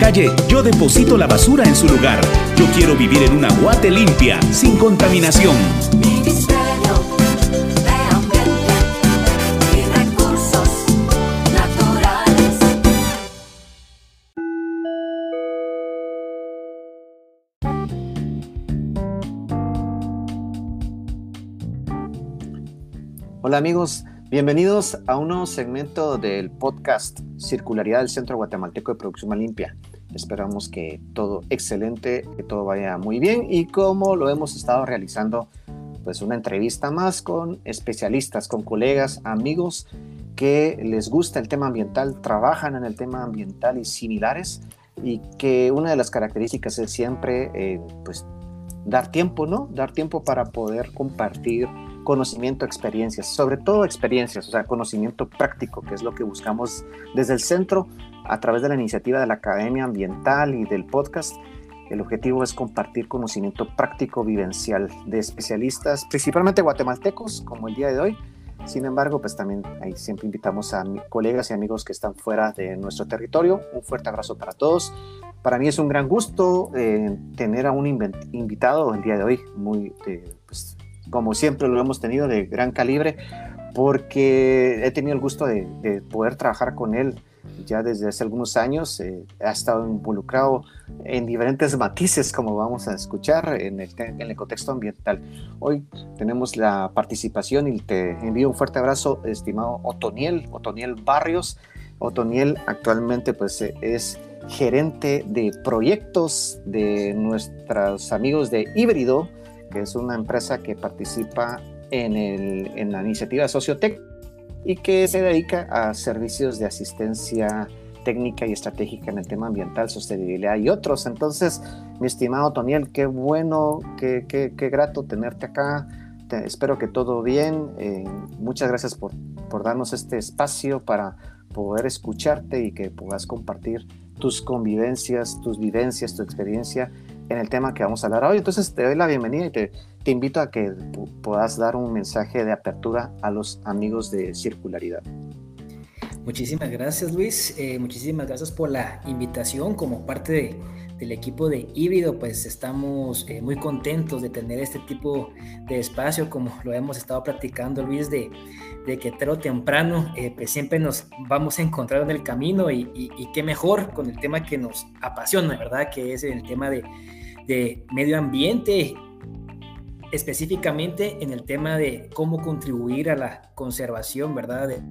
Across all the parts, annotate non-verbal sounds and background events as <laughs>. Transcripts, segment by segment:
calle, yo deposito la basura en su lugar. Yo quiero vivir en una guate limpia, sin contaminación. Hola amigos, bienvenidos a un nuevo segmento del podcast Circularidad del Centro Guatemalteco de Producción Limpia. Esperamos que todo excelente, que todo vaya muy bien y como lo hemos estado realizando, pues una entrevista más con especialistas, con colegas, amigos que les gusta el tema ambiental, trabajan en el tema ambiental y similares y que una de las características es siempre eh, pues dar tiempo, ¿no? Dar tiempo para poder compartir conocimiento, experiencias, sobre todo experiencias, o sea, conocimiento práctico, que es lo que buscamos desde el centro a través de la iniciativa de la Academia Ambiental y del podcast. El objetivo es compartir conocimiento práctico vivencial de especialistas, principalmente guatemaltecos, como el día de hoy. Sin embargo, pues también ahí siempre invitamos a colegas y amigos que están fuera de nuestro territorio. Un fuerte abrazo para todos. Para mí es un gran gusto eh, tener a un invitado el día de hoy, muy, eh, pues, como siempre lo hemos tenido, de gran calibre, porque he tenido el gusto de, de poder trabajar con él ya desde hace algunos años. eh, ha estado involucrado en diferentes matices, como vamos a escuchar en el, contexto ambiental. Hoy tenemos la participación y te envío un fuerte abrazo, estimado Otoniel, Otoniel Barrios. Otoniel actualmente pues eh, es gerente de proyectos de nuestros amigos de Híbrido, que es una empresa que participa en, en la iniciativa Sociotec y que se dedica a servicios de asistencia técnica y estratégica en el tema ambiental, sostenibilidad y otros. Entonces, mi estimado Toniel, qué bueno, qué, qué, qué grato tenerte acá. Espero que todo bien. Eh, muchas gracias por, por darnos este espacio para poder escucharte y que puedas compartir tus convivencias, tus vivencias, tu experiencia en el tema que vamos a hablar hoy. Entonces te doy la bienvenida y te, te invito a que pu- puedas dar un mensaje de apertura a los amigos de Circularidad. Muchísimas gracias Luis, Eh, muchísimas gracias por la invitación como parte de- del equipo de Híbrido, pues estamos eh, muy contentos de tener este tipo de espacio como lo hemos estado practicando Luis, de, de que tarde o temprano eh, pues siempre nos vamos a encontrar en el camino y- y qué mejor con el tema que nos apasiona, ¿verdad? Que es el tema de, de medio ambiente específicamente en el tema de cómo contribuir a la conservación, ¿verdad? De,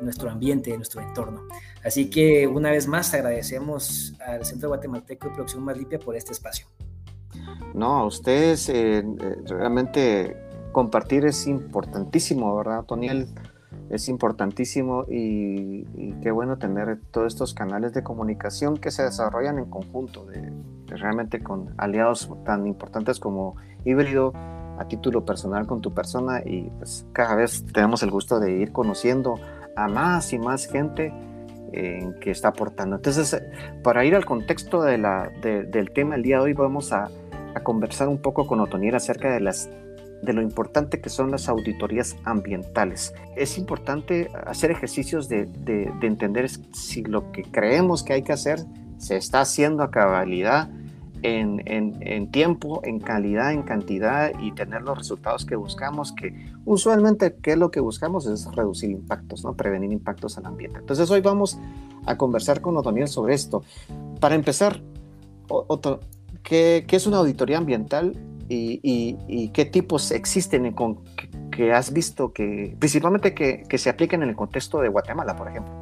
nuestro ambiente, de nuestro entorno. Así que una vez más agradecemos al Centro Guatemalteco de Producción Más Limpia por este espacio. No, a ustedes eh, eh, realmente compartir es importantísimo, ¿verdad, Toniel? Es importantísimo y, qué bueno tener todos estos canales de comunicación que se desarrollan en conjunto, de, realmente con aliados tan importantes como Híbrido, a título personal con tu persona y pues cada vez tenemos el gusto de ir conociendo a más y más gente eh, que está aportando. Entonces, para ir al contexto del tema el día de hoy, vamos a, a conversar un poco con Otoniel acerca de las de lo importante que son las auditorías ambientales. Es importante hacer ejercicios de, de- de entender si lo que creemos que hay que hacer se está haciendo a cabalidad en, en- en tiempo, en calidad, en cantidad y tener los resultados que buscamos, que usualmente qué es lo que buscamos es reducir impactos, ¿no? prevenir impactos al ambiente. Entonces hoy vamos a conversar con Otoniel sobre esto. Para empezar, Otto, ¿qué, qué es una auditoría ambiental y, qué tipos existen en con- que, has visto que principalmente que, se apliquen en el contexto de Guatemala, por ejemplo?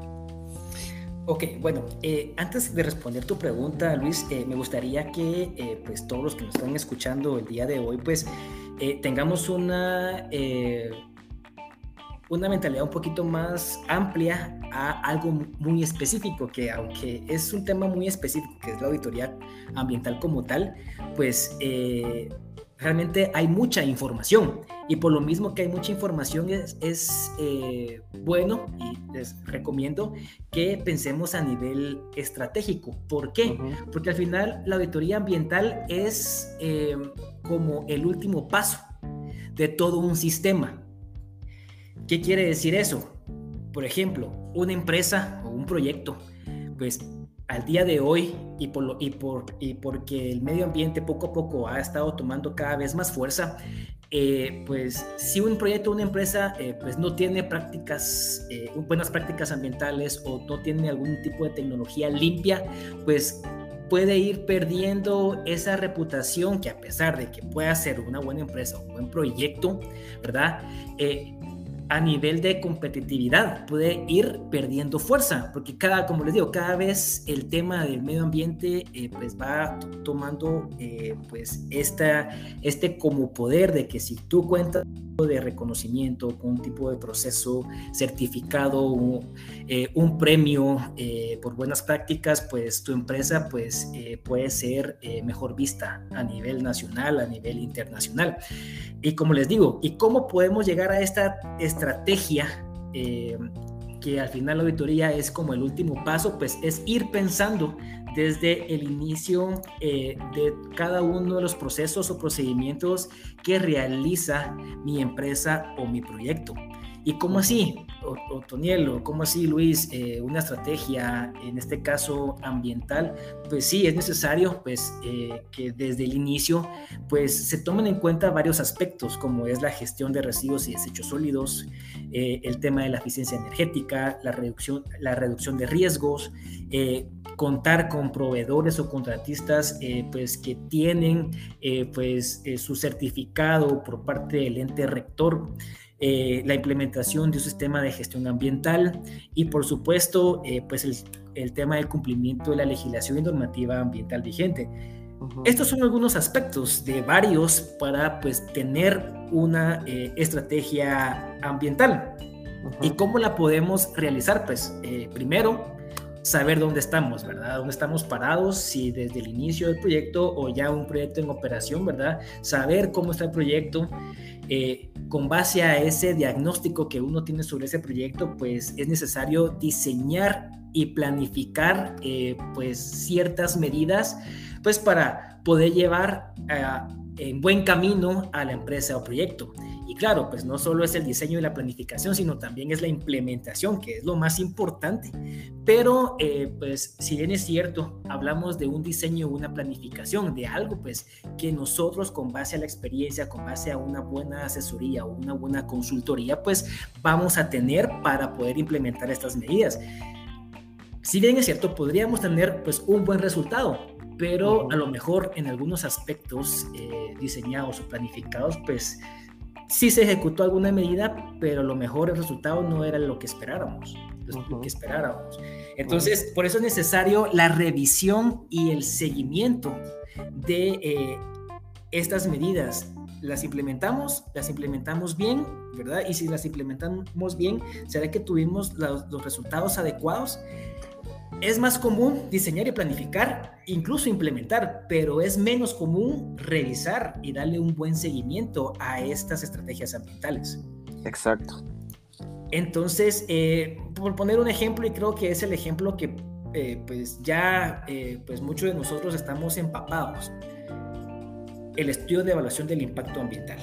Ok, bueno, eh, antes de responder tu pregunta, Luis, eh, me gustaría que eh, pues todos los que nos están escuchando el día de hoy, pues tengamos una, una mentalidad un poquito más amplia a algo muy específico, que aunque es un tema muy específico, que es la auditoría ambiental como tal, pues realmente hay mucha información y por lo mismo que hay mucha información es, es eh, bueno y les recomiendo que pensemos a nivel estratégico. ¿Por qué? Porque al final la auditoría ambiental es eh, como el último paso de todo un sistema. ¿Qué quiere decir eso? Por ejemplo, una empresa o un proyecto, pues al día de hoy y, por lo, y, por, y porque el medio ambiente poco a poco ha estado tomando cada vez más fuerza, eh, pues si un proyecto, una empresa, eh, pues no tiene prácticas, eh, buenas prácticas ambientales o no tiene algún tipo de tecnología limpia, pues puede ir perdiendo esa reputación que a pesar de que pueda ser una buena empresa un buen proyecto, ¿verdad? A nivel de competitividad puede ir perdiendo fuerza, porque cada, como les digo, cada vez el tema del medio ambiente eh, pues va tomando eh, pues esta, este como poder de que si tú cuentas de reconocimiento, con un tipo de proceso certificado, un, eh, un premio eh, por buenas prácticas, pues tu empresa pues eh, puede ser mejor vista a nivel nacional, a nivel internacional. Y como les digo, ¿y cómo podemos llegar a esta estrategia? que al final la auditoría es como el último paso, pues es ir pensando desde el inicio eh, de cada uno de los procesos o procedimientos que realiza mi empresa o mi proyecto. ¿Y cómo así, Otoniel, cómo así, Luis, eh, una estrategia, en este caso ambiental? Pues sí, es necesario pues, eh, que desde el inicio pues, se tomen en cuenta varios aspectos, como es la gestión de residuos y desechos sólidos, eh, el tema de la eficiencia energética, la reducción, la reducción de riesgos, contar con proveedores o contratistas pues, que tienen pues, su certificado por parte del ente rector. Eh, la implementación de un sistema de gestión ambiental y por supuesto eh, pues el, tema del cumplimiento de la legislación y normativa ambiental vigente. Estos son algunos aspectos de varios para pues tener una eh, estrategia ambiental. ¿Y cómo la podemos realizar? Pues primero, saber dónde estamos, ¿verdad? Dónde estamos parados, si desde el inicio del proyecto o ya un proyecto en operación, ¿verdad? Saber cómo está el proyecto, eh, con base a ese diagnóstico que uno tiene sobre ese proyecto, pues es necesario diseñar y planificar eh, pues ciertas medidas pues para poder llevar en buen camino a la empresa o proyecto. Y claro, pues no solo es el diseño y la planificación, sino también es la implementación, que es lo más importante. Pero, eh, pues, si bien es cierto, hablamos de un diseño, una planificación, de algo, pues, que nosotros con base a la experiencia, con base a una buena asesoría o una buena consultoría, pues, vamos a tener para poder implementar estas medidas. Si bien es cierto, podríamos tener, pues, un buen resultado, pero a lo mejor en algunos aspectos eh, diseñados o planificados, pues, sí se ejecutó alguna medida, pero lo mejor el resultado no era lo que esperáramos, lo que esperáramos. Entonces, por eso es necesario la revisión y el seguimiento de eh, estas medidas. Las implementamos, las implementamos bien, ¿verdad? Y si las implementamos bien, ¿será que tuvimos los, los resultados adecuados? Es más común diseñar y planificar, incluso implementar, pero es menos común revisar y darle un buen seguimiento a estas estrategias ambientales. Exacto. Entonces, eh, por poner un ejemplo, y creo que es el ejemplo que eh, pues ya eh, pues muchos de nosotros estamos empapados, el estudio de evaluación del impacto ambiental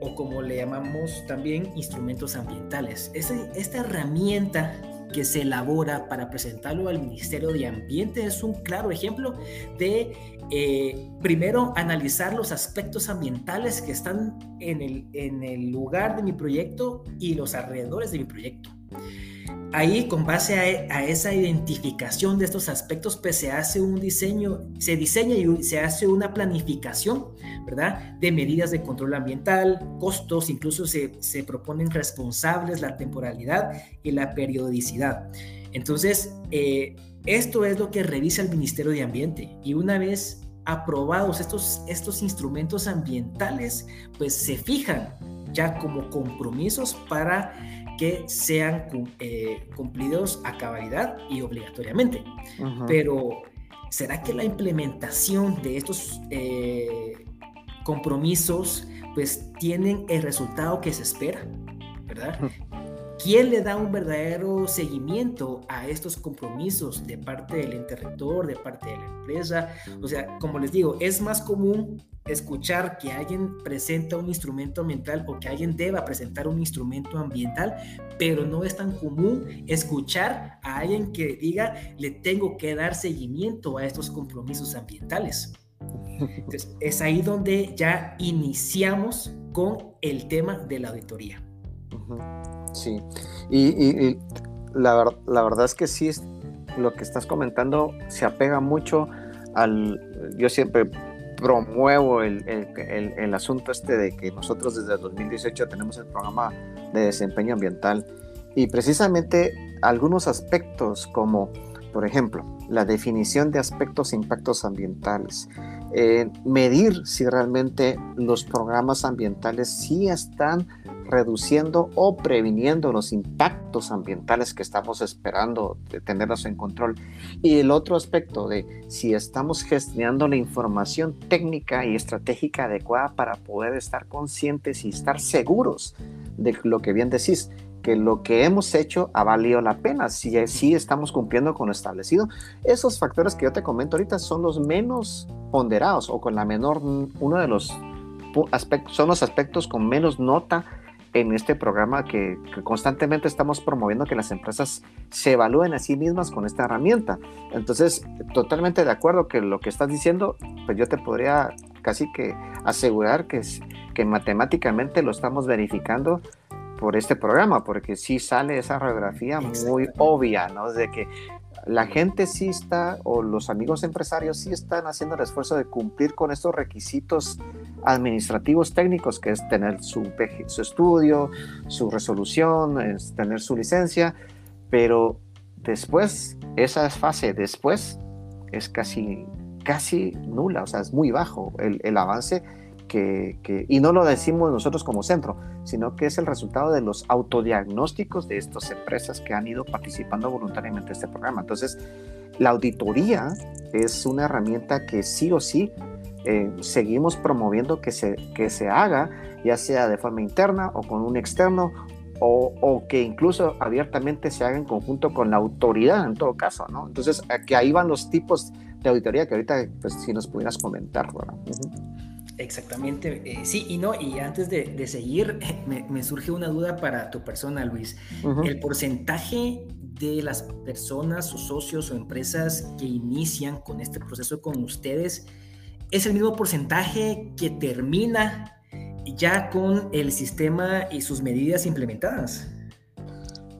o como le llamamos también instrumentos ambientales. esta herramienta que se elabora para presentarlo al Ministerio de Ambiente es un claro ejemplo de, eh, primero, analizar los aspectos ambientales que están en el, en el lugar de mi proyecto y los alrededores de mi proyecto. Ahí, con base a, esa identificación de estos aspectos, pues se hace un diseño, se diseña y se hace una planificación, ¿verdad? De medidas de control ambiental, costos, incluso se, se proponen responsables, la temporalidad y la periodicidad. Entonces, eh, esto es lo que revisa el Ministerio de Ambiente y una vez aprobados estos, estos instrumentos ambientales, pues se fijan ya como compromisos para que sean eh, cumplidos a cabalidad y obligatoriamente. Pero, ¿será que la implementación de estos eh, compromisos pues tienen el resultado que se espera? ¿Verdad? ¿Quién le da un verdadero seguimiento a estos compromisos de parte del ente rector, de parte de la empresa? O sea, como les digo, es más común escuchar que alguien presenta un instrumento ambiental o que alguien deba presentar un instrumento ambiental, pero no es tan común escuchar a alguien que diga, le tengo que dar seguimiento a estos compromisos ambientales. Entonces, es ahí donde ya iniciamos con el tema de la auditoría. Sí, y, la, verdad es que sí, lo que estás comentando se apega mucho al, yo siempre promuevo el, el, el, asunto este de que nosotros desde el 2018 tenemos el programa de desempeño ambiental. Y precisamente algunos aspectos como, por ejemplo, la definición de aspectos e impactos ambientales, eh, medir si realmente los programas ambientales sí están reduciendo o previniendo los impactos ambientales que estamos esperando de tenerlos en control. Y el otro aspecto de si estamos gestionando la información técnica y estratégica adecuada para poder estar conscientes y estar seguros de lo que bien decís, que lo que hemos hecho ha valido la pena, si, si estamos cumpliendo con lo establecido. Esos factores que yo te comento ahorita son los menos ponderados o con la menor, uno de los aspectos, son los aspectos con menos nota en este programa que, constantemente estamos promoviendo que las empresas se evalúen a sí mismas con esta herramienta. Entonces, totalmente de acuerdo que lo que estás diciendo, pues yo te podría casi que asegurar que, que matemáticamente lo estamos verificando por este programa, porque sí sale esa radiografía muy obvia, ¿no? De que la gente sí está, o los amigos empresarios sí están haciendo el esfuerzo de cumplir con estos requisitos administrativos técnicos, que es tener su, su estudio, su resolución, es tener su licencia, pero después, esa fase después es casi, casi nula, o sea, es muy bajo el, el avance que, y no lo decimos nosotros como centro, sino que es el resultado de los autodiagnósticos de estas empresas que han ido participando voluntariamente en este programa. Entonces, la auditoría es una herramienta que sí o sí eh, seguimos promoviendo que se, que se haga, ya sea de forma interna o con un externo, o, o, que incluso abiertamente se haga en conjunto con la autoridad en todo caso, ¿no? Entonces, que ahí van los tipos de auditoría que ahorita, pues, si nos pudieras comentar, ¿verdad? Exactamente, eh, sí y no, y antes de, seguir, <laughs> me, surge una duda para tu persona, Luis. El porcentaje de las personas o socios o empresas que inician con este proceso con ustedes es el mismo porcentaje que termina ya con el sistema y sus medidas implementadas.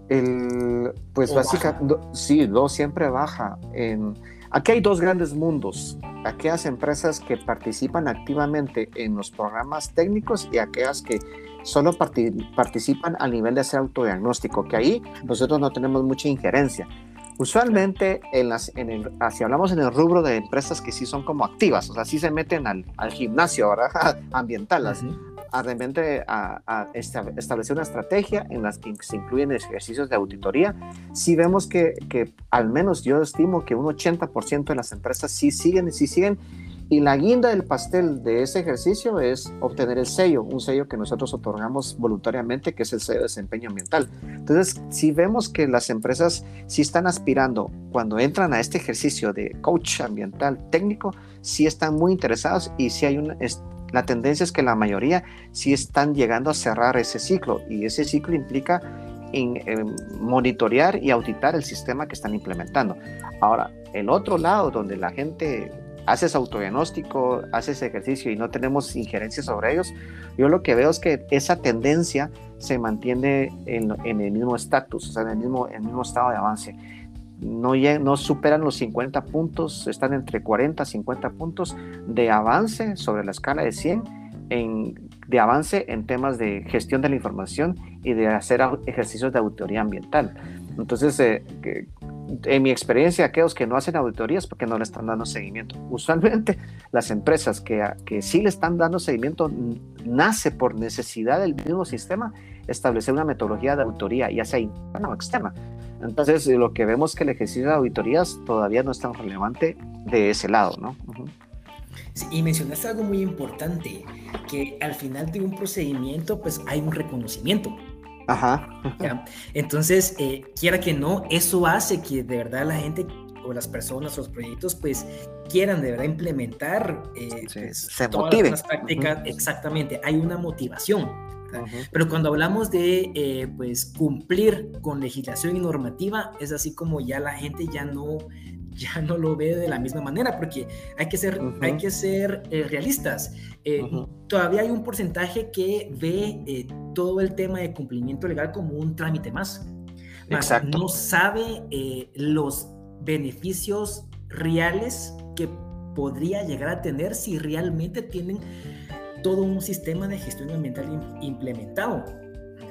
El, pues básicamente, sí, no siempre baja. En, Aquí hay dos grandes mundos, aquellas empresas que participan activamente en los programas técnicos y aquellas que solo participan a nivel de hacer autodiagnóstico, que ahí nosotros no tenemos mucha injerencia. Usualmente, en las, en el, si hablamos en el rubro de empresas que sí son como activas, o sea, sí se meten al, gimnasio ¿verdad? <laughs> ambiental, a, repente a, establecer una estrategia en las que se incluyen ejercicios de auditoría, si vemos que, que al menos yo estimo que un 80% de las empresas sí siguen, sí siguen. Y la guinda del pastel de ese ejercicio es obtener el sello, un sello que nosotros otorgamos voluntariamente, que es el sello de desempeño ambiental. Entonces, si vemos que las empresas sí están aspirando, cuando entran a este ejercicio de coach ambiental técnico, sí están muy interesados y sí hay una, la tendencia es que la mayoría sí están llegando a cerrar ese ciclo y ese ciclo implica en, monitorear y auditar el sistema que están implementando. Ahora, el otro lado donde la gente haces autodiagnóstico, haces ejercicio y no tenemos injerencia sobre ellos, yo lo que veo es que esa tendencia se mantiene en, el mismo estatus, o sea, en el mismo estado de avance. No, superan los 50 puntos, están entre 40 y 50 puntos de avance sobre la escala de 100 en, de avance en temas de gestión de la información y de hacer ejercicios de auditoría ambiental. Entonces, eh, en mi experiencia, aquellos que no hacen auditorías porque no le están dando seguimiento. Usualmente las empresas que, que sí le están dando seguimiento nace por necesidad del mismo sistema establecer una metodología de auditoría, ya sea interna o externa. Entonces, lo que vemos es que el ejercicio de auditorías todavía no es tan relevante de ese lado, ¿no? sí, y mencionaste algo muy importante, que al final de un procedimiento, pues hay un reconocimiento. Ajá. ¿ya? Entonces, eh, quiera que no, eso hace que de verdad la gente o las personas o los proyectos pues quieran de verdad implementar eh, Sí, pues, se todas motiven. las prácticas. Ujú. Exactamente, hay una motivación. ¿Verdad? Ujú. Pero cuando hablamos de eh, pues cumplir con legislación y normativa, es así como ya la gente ya no, ya <laughs> no lo ve de la misma manera, porque hay que ser, Ujú. hay que ser eh, realistas. Eh, Ujú. Todavía hay un porcentaje que ve eh, todo el tema de cumplimiento legal como un trámite más. Más Exacto. no sabe eh, los beneficios reales que podría llegar a tener si realmente tienen todo un sistema de gestión ambiental im- implementado.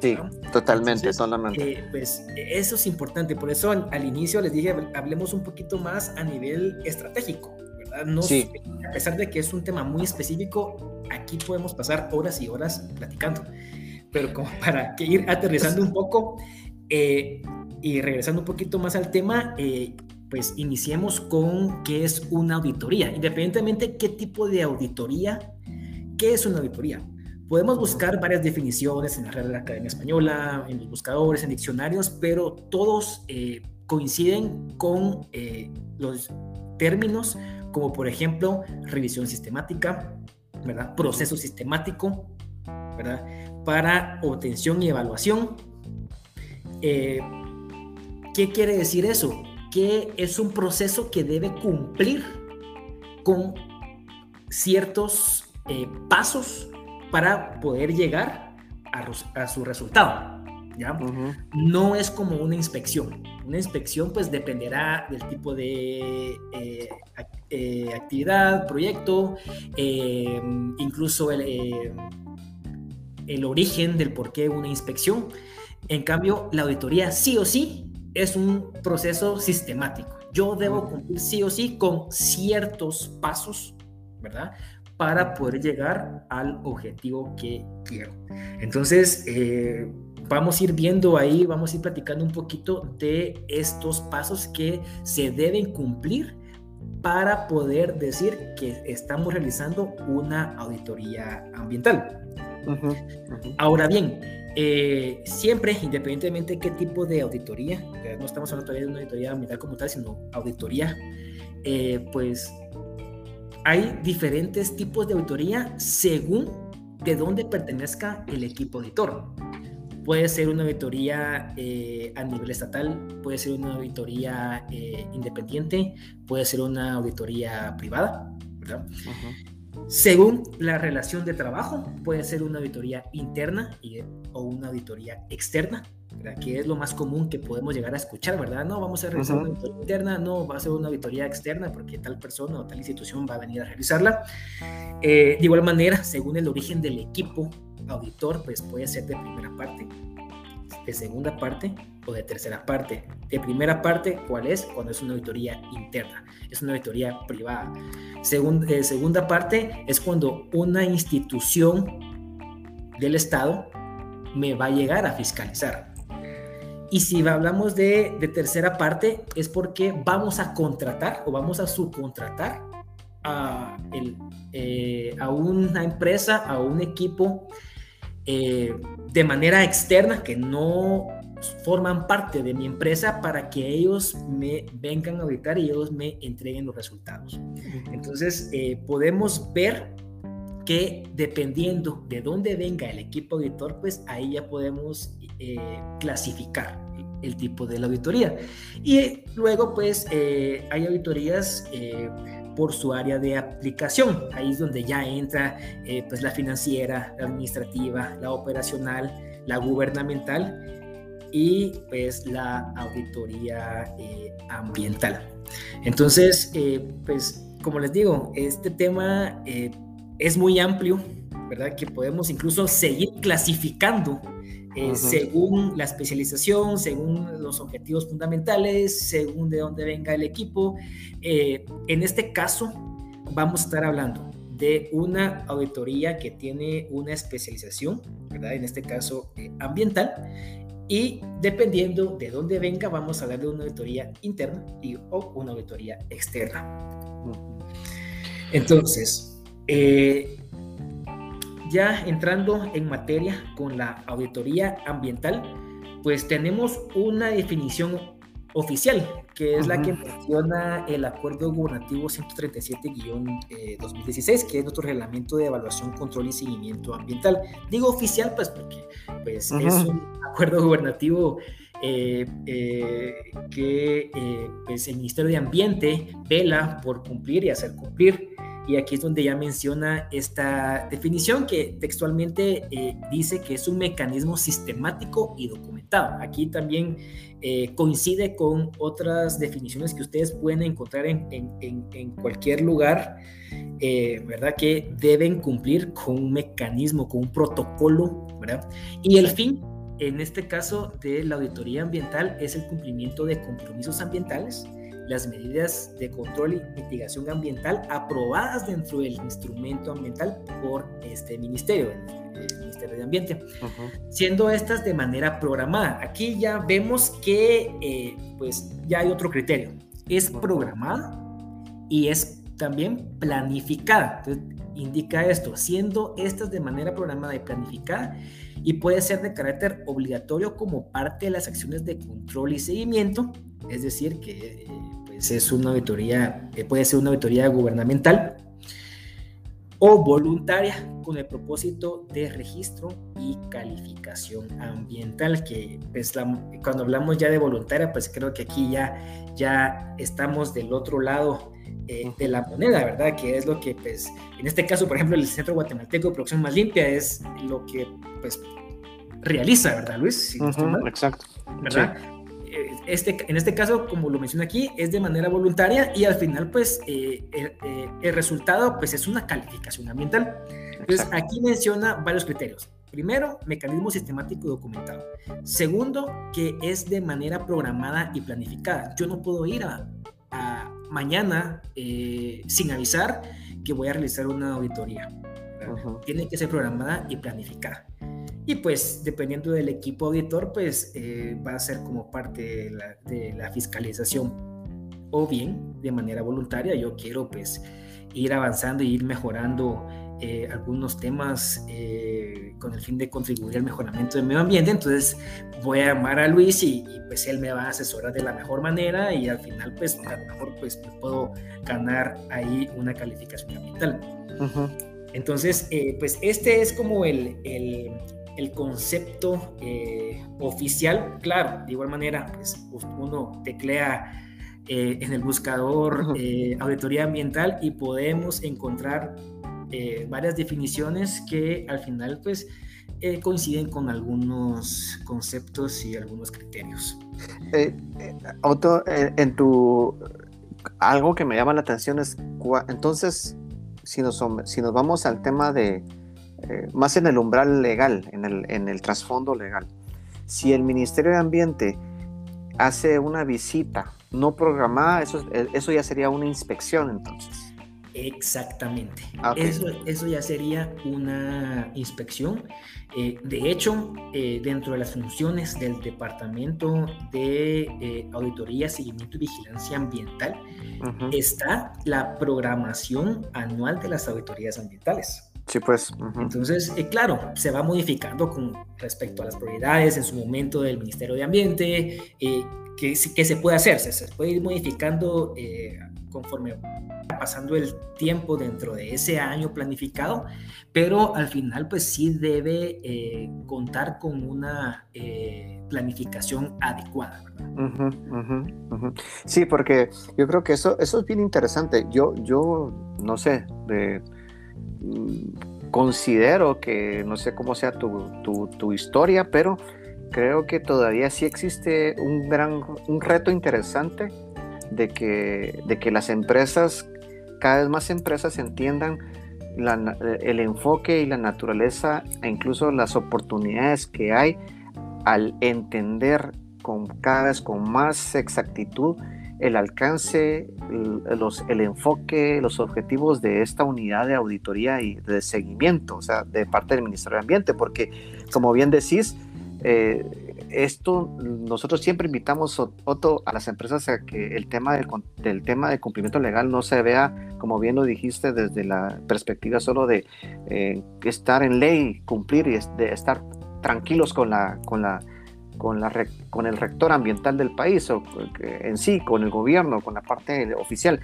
Sí, ¿no? totalmente, Entonces, totalmente. eh, pues eso es importante. Por eso al, al inicio les dije, hablemos un poquito más a nivel estratégico, ¿verdad? No, Sí. A pesar de que es un tema muy específico, aquí podemos pasar horas y horas platicando. Pero como <laughs> para que ir aterrizando un poco eh, y regresando un poquito más al tema, eh, pues iniciemos con qué es una auditoría. Independientemente qué tipo de auditoría, ¿qué es una auditoría? Podemos buscar varias definiciones en la Real Academia Española, en los buscadores, en diccionarios, pero todos eh, coinciden con eh, los términos como por ejemplo revisión sistemática, ¿verdad? proceso sistemático, ¿verdad? para obtención y evaluación. Eh, ¿Qué quiere decir eso? Que es un proceso que debe cumplir con ciertos eh, pasos para poder llegar a, su resultado. ¿ya? No es como una inspección. Una inspección pues dependerá del tipo de eh, eh, actividad, proyecto, incluso el, el origen del por qué una inspección. En cambio, la auditoría sí o sí es un proceso sistemático. Yo debo cumplir sí o sí con ciertos pasos, ¿verdad? Para poder llegar al objetivo que quiero. Entonces, eh, vamos a ir viendo ahí, vamos a ir platicando un poquito de estos pasos que se deben cumplir para poder decir que estamos realizando una auditoría ambiental. Ahora bien, eh, siempre, independientemente de qué tipo de auditoría, eh, no estamos hablando todavía de una auditoría ambiental como tal, sino auditoría, eh, pues hay diferentes tipos de auditoría según de dónde pertenezca el equipo auditor. Puede ser una auditoría eh, a nivel estatal, puede ser una auditoría eh, independiente, puede ser una auditoría privada, ¿verdad? Según la relación de trabajo, puede ser una auditoría interna y, o una auditoría externa, que es lo más común que podemos llegar a escuchar, ¿verdad? No, vamos a realizar Ujú. una auditoría interna, no, va a ser una auditoría externa porque tal persona o tal institución va a venir a realizarla. Eh, de igual manera, según el origen del equipo auditor, pues puede ser de primera parte, de segunda parte o de tercera parte. De primera parte, ¿cuál es? Cuando es una auditoría interna, es una auditoría privada. Segun- eh, segunda parte es cuando una institución del Estado me va a llegar a fiscalizar. Y si hablamos de, de tercera parte, es porque vamos a contratar o vamos a subcontratar a, el, eh, a una empresa, a un equipo eh, de manera externa que no forman parte de mi empresa para que ellos me vengan a auditar y ellos me entreguen los resultados. Entonces, eh, podemos ver que dependiendo de dónde venga el equipo auditor, pues ahí ya podemos eh, clasificar el tipo de la auditoría. Y luego, pues, eh, hay auditorías eh, por su área de aplicación. Ahí es donde ya entra pues, la financiera, la administrativa, la operacional, la gubernamental y pues la auditoría ambiental. Entonces, pues como les digo, este tema es muy amplio, ¿verdad? Que podemos incluso seguir clasificando eh, según la especialización, según los objetivos fundamentales, según de dónde venga el equipo. Eh, en este caso, vamos a estar hablando de una auditoría que tiene una especialización, ¿verdad? En este caso, eh, ambiental. Y dependiendo de dónde venga, vamos a hablar de una auditoría interna y, o una auditoría externa. Entonces, eh, ya entrando en materia con la auditoría ambiental, pues tenemos una definición oficial, que es la que menciona el Acuerdo Gubernativo 137-2016, que es nuestro reglamento de evaluación, control y seguimiento ambiental. Digo oficial, pues porque pues, es un acuerdo gubernativo eh, eh, que eh, pues el Ministerio de Ambiente vela por cumplir y hacer cumplir. Y aquí es donde ya menciona esta definición que textualmente eh, dice que es un mecanismo sistemático y documentado. Aquí también eh, coincide con otras definiciones que ustedes pueden encontrar en, en, en, cualquier lugar, eh, ¿verdad? Que deben cumplir con un mecanismo, con un protocolo, ¿verdad? Y el fin, en este caso de la auditoría ambiental, es el cumplimiento de compromisos ambientales las medidas de control y mitigación ambiental aprobadas dentro del instrumento ambiental por este ministerio, el Ministerio de Ambiente, uh -huh. siendo estas de manera programada. Aquí ya vemos que eh, pues ya hay otro criterio, es programada y es también planificada. Entonces, indica esto, siendo estas de manera programada y planificada y puede ser de carácter obligatorio como parte de las acciones de control y seguimiento, es decir, que eh, pues es una auditoría, eh, puede ser una auditoría gubernamental o voluntaria con el propósito de registro y calificación ambiental, que pues la, cuando hablamos ya de voluntaria, pues creo que aquí ya, ya estamos del otro lado eh, de la moneda, ¿verdad? Que es lo que, pues, en este caso, por ejemplo, el Centro Guatemalteco de Producción Más Limpia es lo que, pues, realiza, ¿verdad, Luis? Si uh -huh, exacto. ¿Verdad? Sí. Este, en este caso, como lo mencioné aquí, es de manera voluntaria y al final, pues, eh, el, eh, el, resultado, pues, es una calificación ambiental. Entonces, Exacto. aquí menciona varios criterios. Primero, mecanismo sistemático y documentado. Segundo, que es de manera programada y planificada. Yo no puedo ir a, a mañana eh, sin avisar que voy a realizar una auditoría. Uh -huh. Tiene que ser programada y planificada. Y pues dependiendo del equipo auditor, pues eh, va a ser como parte de la, de la, fiscalización. O bien, de manera voluntaria, yo quiero pues ir avanzando y ir mejorando eh, algunos temas eh, con el fin de contribuir al mejoramiento del medio ambiente. Entonces voy a llamar a Luis y, y, pues él me va a asesorar de la mejor manera y al final pues a lo mejor pues puedo ganar ahí una calificación ambiental. Uh -huh. Entonces, eh, pues este es como el, el, el concepto eh, oficial. Claro, de igual manera, pues uno teclea eh, en el buscador eh, auditoría ambiental y podemos encontrar eh, varias definiciones que al final, pues, eh, coinciden con algunos conceptos y algunos criterios. Otto, en tu algo que me llama la atención es entonces si nos, si nos vamos al tema de eh, más en el umbral legal, en el, en el trasfondo legal. Si el Ministerio de Ambiente hace una visita no programada, eso, eso ya sería una inspección entonces. Exactamente. Okay. Eso, eso ya sería una inspección. Eh, de hecho, eh, dentro de las funciones del Departamento de eh, Auditoría, Seguimiento y Vigilancia Ambiental uh -huh. está la programación anual de las auditorías ambientales. Sí, pues. Uh -huh. Entonces, eh, claro, se va modificando con respecto a las prioridades en su momento del Ministerio de Ambiente, eh, que, que, se puede hacer, se, se puede ir modificando eh, conforme va pasando el tiempo dentro de ese año planificado, pero al final pues sí debe eh, contar con una eh, planificación adecuada. ¿verdad? Uh -huh, uh -huh. Sí, porque yo creo que eso, eso es bien interesante. Yo, yo no sé, de considero que, no sé cómo sea tu, tu, tu, historia, pero creo que todavía sí existe un gran, un reto interesante de que, de que las empresas, cada vez más empresas entiendan el enfoque y la naturaleza e incluso las oportunidades que hay al entender con cada vez con más exactitud el alcance, los, el enfoque, los objetivos de esta unidad de auditoría y de seguimiento, o sea, de parte del Ministerio de Ambiente, porque como bien decís, eh, esto, nosotros siempre invitamos, Otto, a las empresas a que el tema del, del tema de cumplimiento legal no se vea, como bien lo dijiste, desde la perspectiva solo de eh, estar en ley, cumplir y de estar tranquilos con la, con la, con la, con el rector ambiental del país o en sí, con el gobierno, con la parte oficial,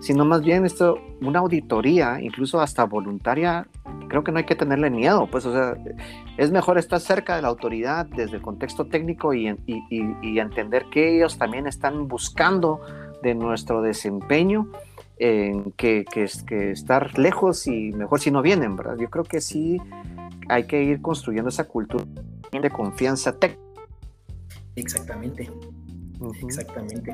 sino más bien esto, una auditoría, incluso hasta voluntaria, creo que no hay que tenerle miedo, pues, o sea, es mejor estar cerca de la autoridad desde el contexto técnico y, y- y- y entender que ellos también están buscando de nuestro desempeño en que, que, que estar lejos y mejor si no vienen, ¿verdad? Yo creo que sí hay que ir construyendo esa cultura de confianza técnica. Exactamente. Exactamente.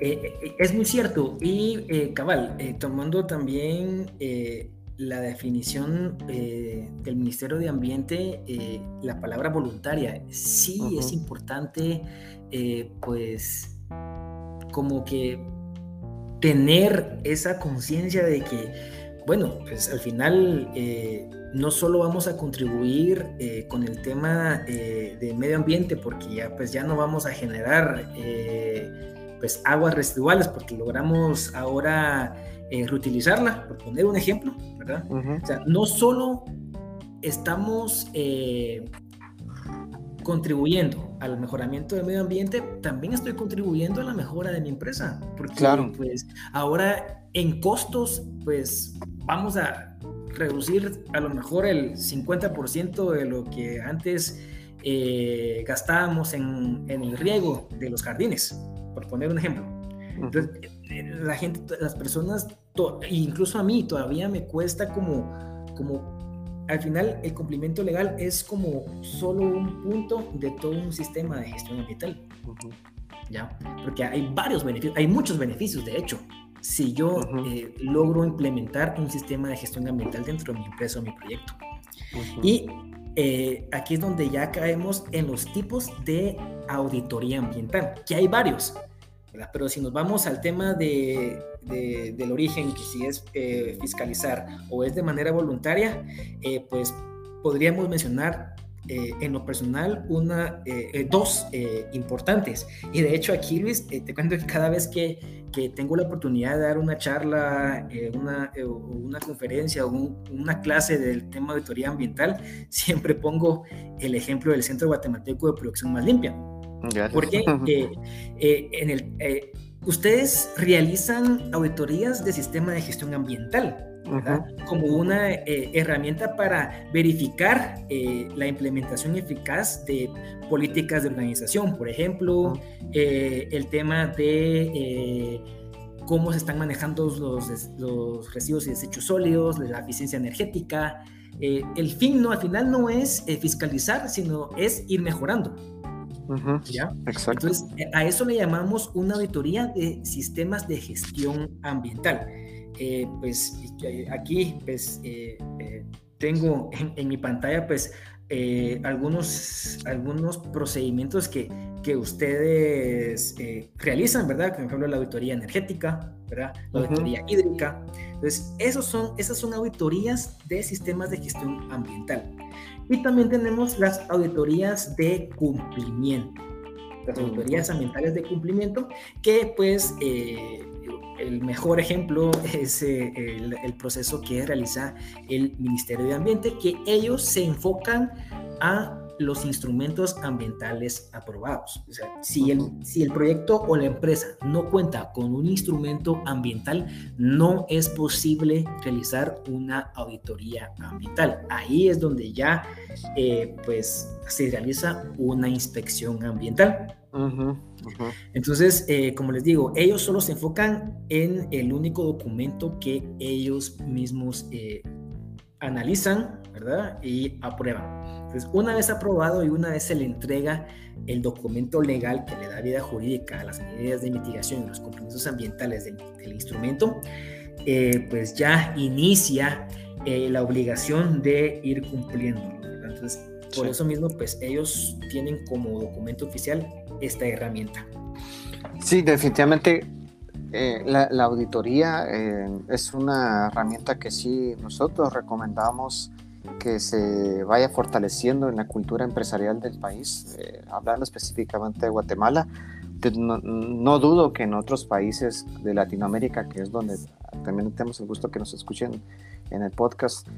Eh, eh, es muy cierto. Y eh, cabal, eh, tomando también eh, la definición eh, del Ministerio de Ambiente, eh, la palabra voluntaria, sí es importante, eh, pues, como que tener esa conciencia de que, bueno, pues al final eh, no solo vamos a contribuir eh, con el tema eh, de medio ambiente, porque ya pues ya no vamos a generar eh, pues aguas residuales, porque logramos ahora reutilizarla, por poner un ejemplo, ¿verdad? O sea, no solo estamos contribuyendo al mejoramiento del medio ambiente, también estoy contribuyendo a la mejora de mi empresa. Porque Claro. pues ahora en costos, pues vamos a reducir a lo mejor el 50% de lo que antes eh, gastábamos en, en el riego de los jardines, por poner un ejemplo. Entonces, eh, la gente, las personas, to- incluso a mí todavía me cuesta como, como, al final el cumplimiento legal es como solo un punto de todo un sistema de gestión ambiental, Ujú. ¿ya? Porque hay varios beneficios, hay muchos beneficios, de hecho, si yo eh, logro implementar un sistema de gestión ambiental dentro de mi empresa o mi proyecto. Y eh, aquí es donde ya caemos en los tipos de auditoría ambiental, que hay varios, ¿verdad? Pero si nos vamos al tema de, de- del origen, que si es eh, fiscalizar o es de manera voluntaria, pues podríamos mencionar eh, en lo personal una, eh, eh, dos importantes. Y de hecho aquí, Luis, te cuento que cada vez que, que tengo la oportunidad de dar una charla, una, una conferencia o un- una clase del tema de auditoría ambiental, siempre pongo el ejemplo del Centro Guatemalteco de Producción Más Limpia. Gracias. Porque <laughs> en el, ustedes realizan auditorías de sistema de gestión ambiental. Como una eh, herramienta para verificar eh, la implementación eficaz de políticas de organización. Por ejemplo, eh, el tema de eh, cómo se están manejando los, los residuos y desechos sólidos, la eficiencia energética. Eh, el fin no, al final no es eh, fiscalizar, sino es ir mejorando. ¿ya? Exacto. Entonces, a eso le llamamos una auditoría de sistemas de gestión ambiental. Eh, pues aquí pues, eh, eh, tengo en, en mi pantalla pues eh, algunos, algunos procedimientos que, que ustedes eh, realizan, ¿verdad? Por ejemplo, la auditoría energética, ¿verdad? La Ujú. auditoría hídrica. Entonces, esos son, esas son auditorías de sistemas de gestión ambiental. Y también tenemos las auditorías de cumplimiento. Las auditorías ambientales de cumplimiento, que pues eh, el mejor ejemplo es eh, el, el proceso que realiza el Ministerio de Ambiente, que ellos se enfocan a los instrumentos ambientales aprobados. O sea, si el, si el proyecto o la empresa no cuenta con un instrumento ambiental, no es posible realizar una auditoría ambiental. Ahí es donde ya eh, pues se realiza una inspección ambiental. Ujú, ujú. Entonces, eh, como les digo, ellos solo se enfocan en el único documento que ellos mismos eh, analizan, ¿verdad? Y aprueban. Entonces, una vez aprobado y una vez se le entrega el documento legal que le da vida jurídica a las medidas de mitigación y los compromisos ambientales del, del instrumento, eh, pues ya inicia eh, la obligación de ir cumpliéndolo. ¿verdad? Entonces, por Sí. eso mismo, pues ellos tienen como documento oficial esta herramienta. Sí, definitivamente eh, la, la auditoría eh, es una herramienta que sí nosotros recomendamos que se vaya fortaleciendo en la cultura empresarial del país, eh, hablando específicamente de Guatemala. No, no, dudo que en otros países de Latinoamérica, que es donde también tenemos el gusto que nos escuchen en el podcast,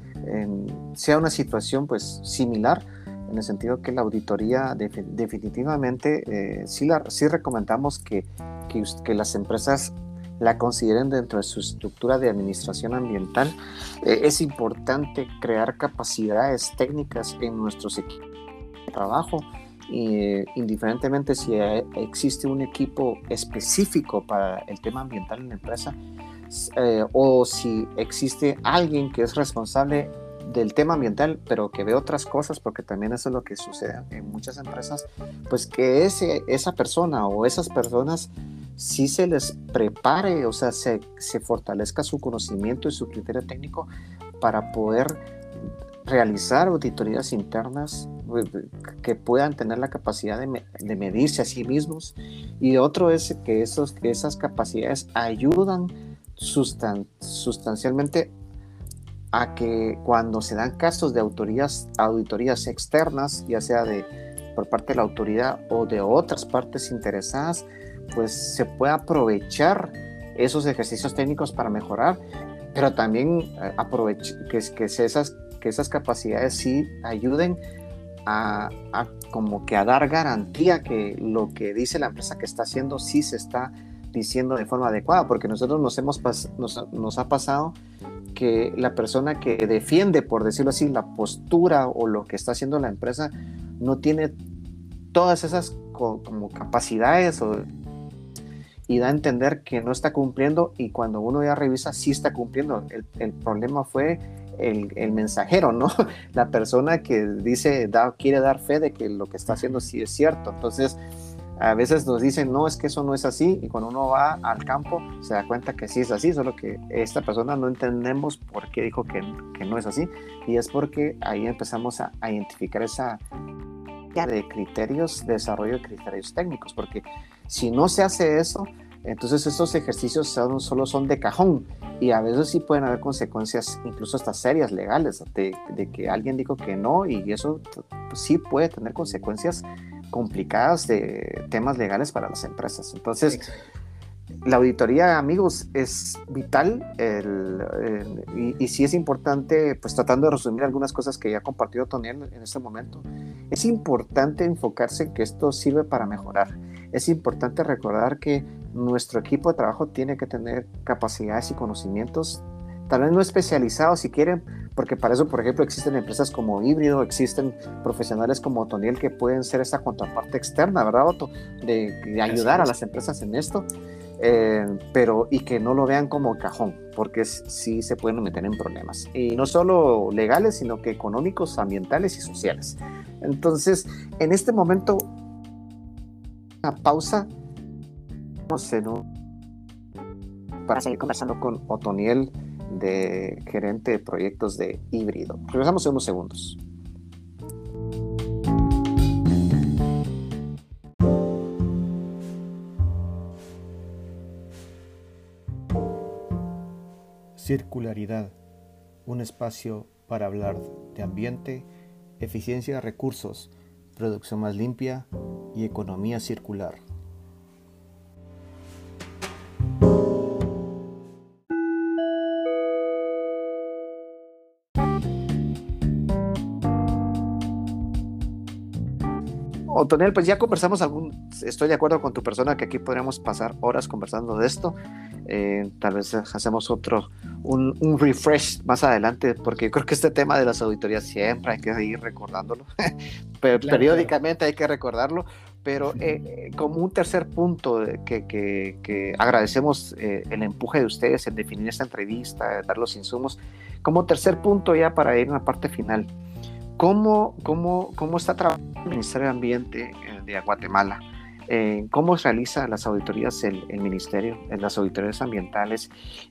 sea una situación pues similar, en el sentido que la auditoría definitivamente eh, sí, recomendamos que, las empresas la consideren dentro de su estructura de administración ambiental. Eh, es importante crear capacidades técnicas en nuestros equipos de trabajo, y, indiferentemente si existe un equipo específico para el tema ambiental en la empresa eh, o si existe alguien que es responsable del tema ambiental, pero que ve otras cosas, porque también eso es lo que sucede en muchas empresas, pues que ese, esa persona o esas personas si se les prepare, o sea, se, se fortalezca su conocimiento y su criterio técnico para poder realizar auditorías internas eh, que puedan tener la capacidad de, de, medirse a sí mismos. Y otro es que, esos, que esas capacidades ayudan sustan, sustancialmente a que cuando se dan casos de auditorías externas, ya sea de, por parte de la autoridad o de otras partes interesadas, pues se puede aprovechar esos ejercicios técnicos para mejorar, pero también eh, que, esas, que esas capacidades sí ayuden a, como que a dar garantía que lo que dice la empresa que está haciendo sí se está diciendo de forma adecuada, porque nosotros nos, hemos nos, nos ha pasado que la persona que defiende, por decirlo así, la postura o lo que está haciendo la empresa no tiene todas esas como capacidades o y da a entender que no está cumpliendo y cuando uno ya revisa sí está cumpliendo. El, el problema fue el, el, mensajero, ¿no? <laughs> La persona que dice, da, quiere dar fe de que lo que está haciendo sí es cierto. Entonces, a veces nos dicen, no, es que eso no es así, y cuando uno va al campo se da cuenta que sí es así, solo que esta persona no entendemos por qué dijo que, que no es así, y es porque ahí empezamos a, a identificar esa de criterios, de desarrollo de criterios técnicos, porque si no se hace eso, entonces estos ejercicios son, solo son de cajón y a veces sí pueden haber consecuencias, incluso hasta serias, legales, de, que alguien dijo que no y eso pues, sí puede tener consecuencias complicadas de temas legales para las empresas. Entonces, la auditoría, amigos, es vital y, y, sí es importante, pues tratando de resumir algunas cosas que ya ha compartido Tony en, en este momento, es importante enfocarse en que esto sirve para mejorar. Es importante recordar que nuestro equipo de trabajo tiene que tener capacidades y conocimientos, tal vez no especializados si quieren, porque para eso, por ejemplo, existen empresas como Híbrido, existen profesionales como Otoniel que pueden ser esa contraparte externa, ¿verdad, Otto? De, de ayudar a las empresas en esto. Eh, pero y que no lo vean como cajón, porque sí se pueden meter en problemas. Y no solo legales, sino que económicos, ambientales y sociales. Entonces, en este momento, una pausa, no sé, ¿no? Para seguir conversando con Otoniel, de gerente de proyectos de híbrido. Regresamos en unos segundos. Circularidad, un espacio para hablar de ambiente, eficiencia de recursos, producción más limpia y economía circular. Otoniel, pues ya conversamos algún, estoy de acuerdo con tu persona que aquí podríamos pasar horas conversando de esto. Eh, tal vez hacemos otro, un, un, refresh más adelante, porque creo que este tema de las auditorías siempre hay que ir recordándolo. <laughs> Pero claro, periódicamente claro. hay que recordarlo. Pero eh, eh, como un tercer punto que, que, que agradecemos eh, el empuje de ustedes en definir esta entrevista, dar los insumos, como tercer punto ya para ir a la parte final ¿Cómo, cómo, cómo está trabajando el Ministerio de Ambiente eh, de Guatemala? Eh, ¿Cómo realiza las auditorías el, Ministerio, las auditorías ambientales?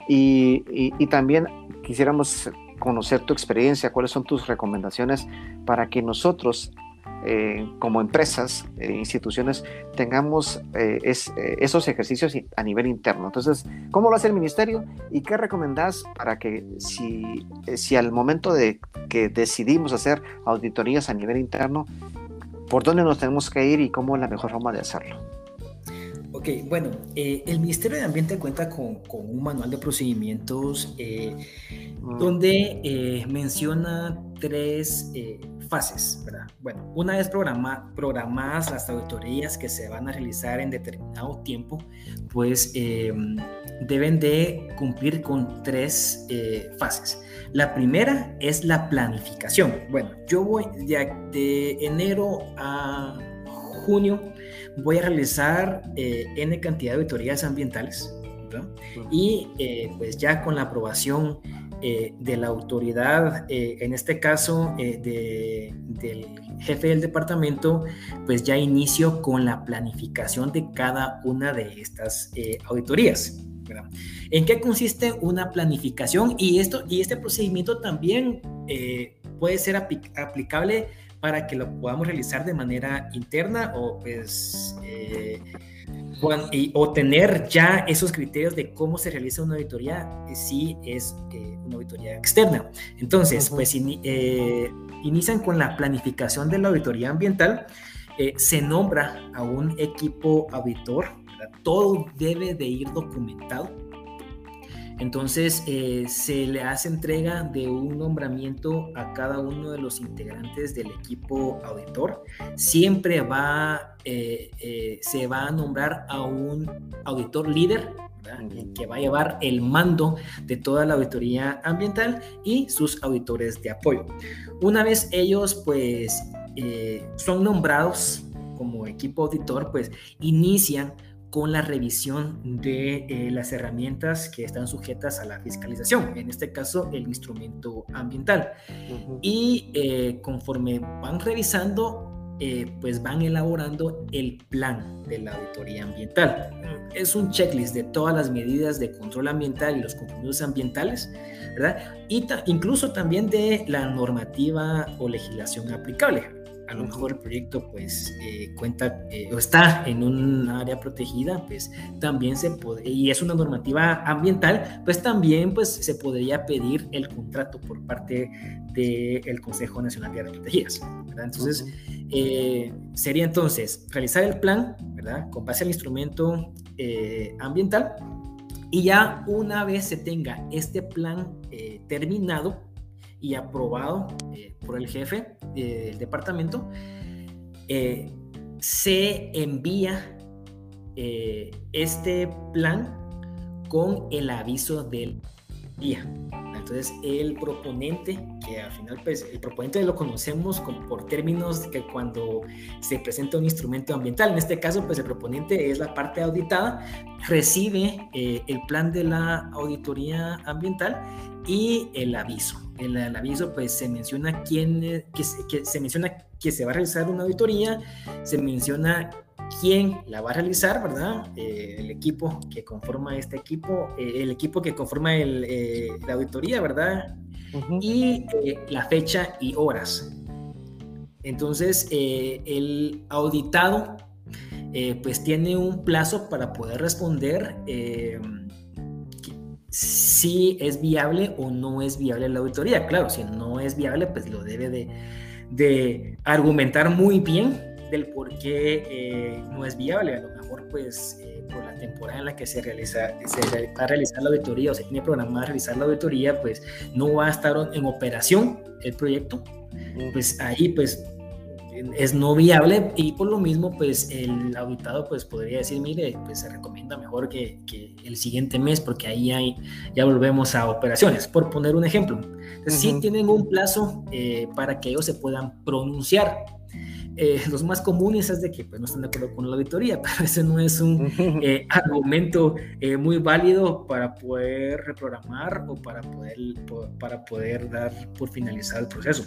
Y, y, y, también quisiéramos conocer tu experiencia, cuáles son tus recomendaciones para que nosotros eh, como empresas, eh, instituciones, tengamos eh, es, eh, esos ejercicios a nivel interno. Entonces, ¿cómo lo hace el ministerio y qué recomendás para que si, eh, si al momento de que decidimos hacer auditorías a nivel interno, por dónde nos tenemos que ir y cómo es la mejor forma de hacerlo? Ok, bueno, eh, el Ministerio de Ambiente cuenta con, con un manual de procedimientos eh, Mm. donde eh, menciona tres eh, fases, ¿verdad? Bueno, una vez programa, programadas las auditorías que se van a realizar en determinado tiempo, pues eh, deben de cumplir con tres eh, fases. La primera es la planificación. Bueno, yo voy de, de enero a junio, voy a realizar eh, N cantidad de auditorías ambientales, ¿verdad? Y eh, pues ya con la aprobación eh, de la autoridad, eh, en este caso eh, de- del jefe del departamento, pues ya inicio con la planificación de cada una de estas auditorías. ¿En qué consiste una planificación? Y, esto, y este procedimiento también puede ser apli- aplicable para que lo podamos realizar de manera interna o pues y- o tener ya esos criterios de cómo se realiza una auditoría eh, si es eh, una auditoría externa. Entonces, pues eh, inician con la planificación de la auditoría ambiental, eh, se nombra a un equipo auditor, ¿verdad? todo debe de ir documentado. Entonces eh, se le hace entrega de un nombramiento a cada uno de los integrantes del equipo auditor. Siempre va, eh, eh, se va a nombrar a un auditor líder que va a llevar el mando de toda la auditoría ambiental y sus auditores de apoyo. Una vez ellos pues son nombrados como equipo auditor, pues inician con la revisión de eh, las herramientas que están sujetas a la fiscalización, en este caso el instrumento ambiental. Y eh, conforme van revisando, eh, pues van elaborando el plan de la auditoría ambiental. Es un checklist de todas las medidas de control ambiental y los compromisos ambientales, ¿verdad? Y ta- incluso también de la normativa o legislación aplicable. A lo mejor el proyecto pues eh, cuenta eh, o está en un área protegida, pues también se puede, y es una normativa ambiental, pues también pues se podría pedir el contrato por parte del Consejo Nacional de Áreas Protegidas, ¿verdad? Entonces, eh, sería entonces realizar el plan, ¿verdad? Con base al instrumento eh, ambiental y ya una vez se tenga este plan eh, terminado y aprobado eh, por el jefe eh, del departamento, eh, se envía este plan con el aviso del día. Entonces el proponente, que al final pues el proponente lo conocemos con- por términos que cuando se presenta un instrumento ambiental, en este caso pues el proponente es la parte auditada, recibe eh, el plan de la auditoría ambiental y el aviso. El aviso pues se menciona quién, que se menciona que se va a realizar una auditoría, se menciona quién la va a realizar, ¿verdad? Eh, el equipo que conforma este equipo, eh, el equipo que conforma el, eh, la auditoría, ¿verdad? Y la fecha y horas. Entonces, el auditado, pues tiene un plazo para poder responder si es viable o no es viable la auditoría. Claro, si no es viable, pues lo debe de, de argumentar muy bien del por qué eh, no es viable. A lo mejor, pues, eh, por la temporada en la que se, realiza, se va a realizar la auditoría o se tiene programada realizar la auditoría, pues no va a estar en operación el proyecto. Pues ahí, pues, es no viable y por lo mismo, pues, el auditado, pues, podría decir, mire, pues se recomienda mejor que, que el siguiente mes porque ahí hay, ya volvemos a operaciones, por poner un ejemplo. Entonces, sí Ujú. tienen un plazo eh, para que ellos se puedan pronunciar. Eh, los más comunes es de que pues, no están de acuerdo con la auditoría, <laughs> pero ese no es un <laughs> eh, argumento eh, muy válido para poder reprogramar o para poder, po- para poder dar por finalizado el proceso.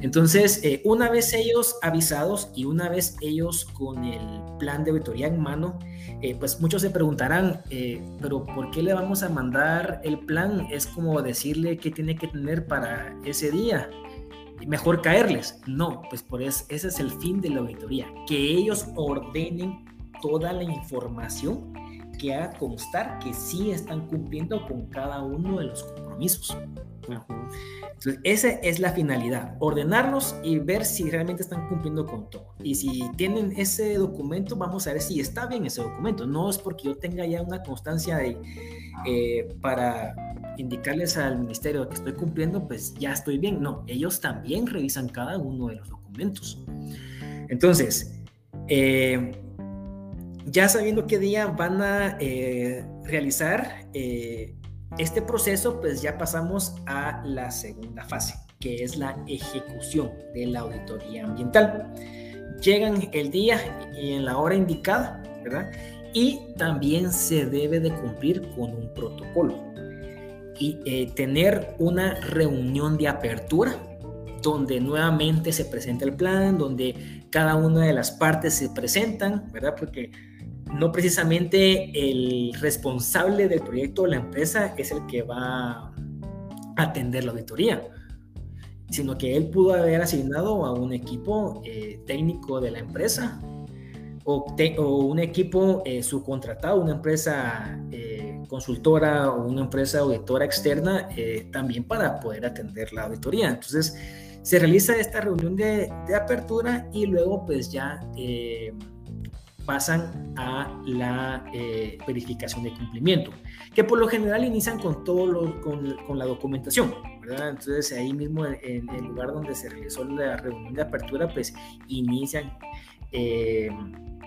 Entonces, eh, una vez ellos avisados y una vez ellos con el plan de auditoría en mano, eh, pues muchos se preguntarán, eh, pero ¿por qué le vamos a mandar el plan? Es como decirle qué tiene que tener para ese día. Mejor caerles. No, pues por eso, ese es el fin de la auditoría, que ellos ordenen toda la información que haga constar que sí están cumpliendo con cada uno de los compromisos. Entonces, esa es la finalidad, ordenarlos y ver si realmente están cumpliendo con todo. Y si tienen ese documento, vamos a ver si está bien ese documento. No es porque yo tenga ya una constancia de, eh, para indicarles al ministerio que estoy cumpliendo, pues ya estoy bien. No, ellos también revisan cada uno de los documentos. Entonces, eh, ya sabiendo qué día van a eh, realizar este proceso, pues ya pasamos a la segunda fase, que es la ejecución de la auditoría ambiental. Llegan el día y en la hora indicada, ¿verdad? Y también se debe de cumplir con un protocolo y eh, tener una reunión de apertura donde nuevamente se presenta el plan, donde cada una de las partes se presentan, ¿verdad? Porque no precisamente el responsable del proyecto o la empresa es el que va a atender la auditoría, sino que él pudo haber asignado a un equipo eh, técnico de la empresa o, un equipo eh, subcontratado, una empresa eh, consultora o una empresa auditora externa también para poder atender la auditoría. Entonces, se realiza esta reunión de apertura y luego pues ya pasan a la eh, verificación de cumplimiento, que por lo general inician con todo lo, con, con, la documentación, ¿verdad? Entonces ahí mismo en, el lugar donde se realizó la reunión de apertura, pues inician eh,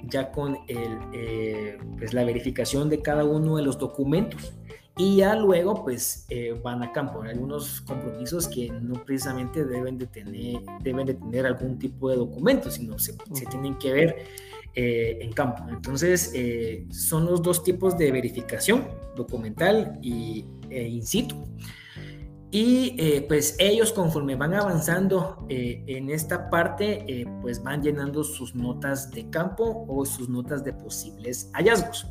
ya con el, eh, pues la verificación de cada uno de los documentos y ya luego pues van a campo. Hay algunos compromisos que no precisamente deben de tener, deben de tener algún tipo de documento, sino se, se tienen que ver eh, en campo. Entonces, eh, son los dos tipos de verificación, documental y e in situ. Y pues ellos conforme van avanzando en esta parte, pues van llenando sus notas de campo o sus notas de posibles hallazgos.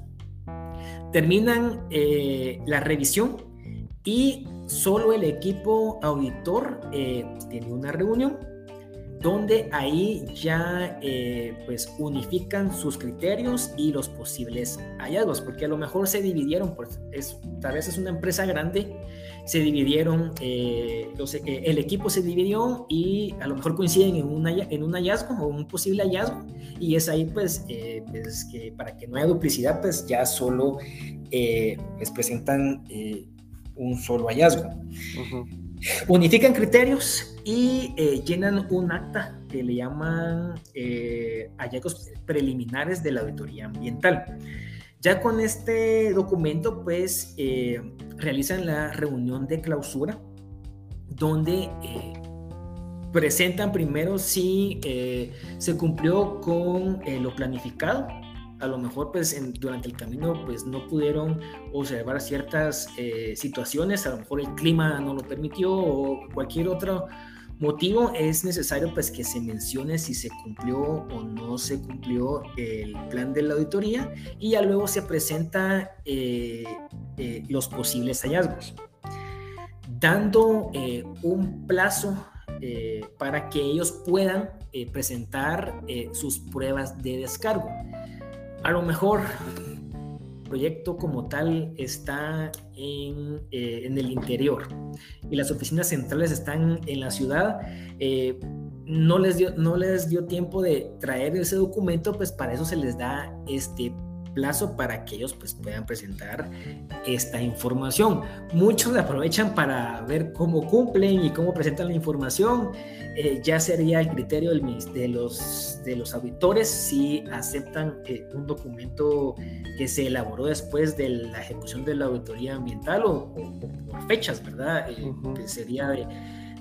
Terminan la revisión y solo el equipo auditor tiene una reunión donde ahí ya eh, pues unifican sus criterios y los posibles hallazgos, porque a lo mejor se dividieron, pues es, tal vez es una empresa grande, se dividieron, eh, eh, el equipo se dividió y a lo mejor coinciden en, una, en un hallazgo o un posible hallazgo, y es ahí pues, pues que para que no haya duplicidad, pues ya solo les presentan un solo hallazgo. Unifican criterios y eh, llenan un acta que le llaman eh, hallazgos preliminares de la auditoría ambiental. Ya con este documento, pues eh, realizan la reunión de clausura, donde presentan primero si se cumplió con lo planificado a lo mejor pues durante el camino pues no pudieron observar ciertas eh, situaciones, a lo mejor el clima no lo permitió o cualquier otro motivo, es necesario pues que se mencione si se cumplió o no se cumplió el plan de la auditoría y ya luego se presenta eh, eh, los posibles hallazgos, dando un plazo para que ellos puedan presentar sus pruebas de descargo a lo mejor el proyecto como tal está en, eh, en, el interior y las oficinas centrales están en la ciudad. Eh, no les, dio, no les dio tiempo de traer ese documento, pues para eso se les da este plazo para que ellos pues, puedan presentar esta información. Muchos aprovechan para ver cómo cumplen y cómo presentan la información. Eh, ya sería el criterio del, de, los, de los auditores si aceptan eh, un documento que se elaboró después de la ejecución de la auditoría ambiental o, por fechas, ¿verdad? Eh, que sería de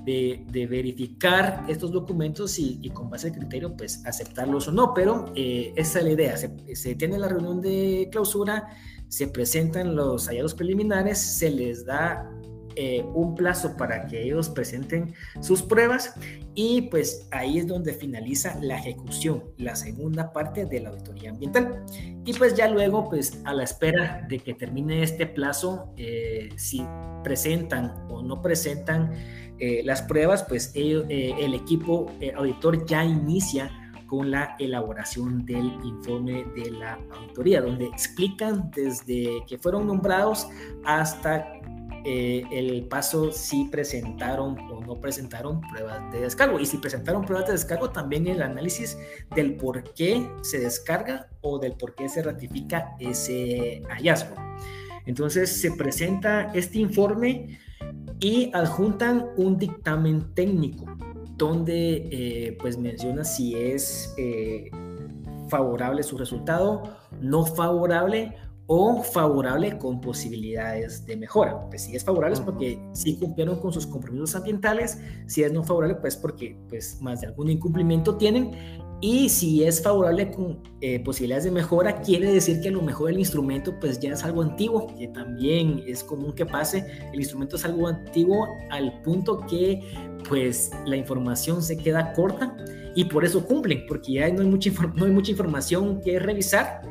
de, verificar estos documentos y, con base al criterio, pues aceptarlos o no. Pero eh, esa es la idea. Se, tiene la reunión de clausura, se presentan los hallazgos preliminares, se les da eh, un plazo para que ellos presenten sus pruebas y pues ahí es donde finaliza la ejecución, la segunda parte de la auditoría ambiental. Y pues ya luego, pues a la espera de que termine este plazo, eh, si presentan o no presentan eh, las pruebas, pues el equipo auditor ya inicia con la elaboración del informe de la auditoría, donde explican desde que fueron nombrados hasta eh, el paso si presentaron o no presentaron pruebas de descargo. Y si presentaron pruebas de descargo, también el análisis del por qué se descarga o del por qué se ratifica ese hallazgo. Entonces se presenta este informe y adjuntan un dictamen técnico donde eh, pues menciona si es eh, favorable su resultado, no favorable o favorable con posibilidades de mejora. Pues si es favorable es porque sí cumplieron con sus compromisos ambientales, si es no favorable pues porque pues más de algún incumplimiento tienen y si es favorable con eh, posibilidades de mejora, quiere decir que a lo mejor el instrumento pues ya es algo antiguo, que también es común que pase, el instrumento es algo antiguo al punto que pues la información se queda corta y por eso cumplen, porque ya no hay mucha, no hay mucha información que revisar,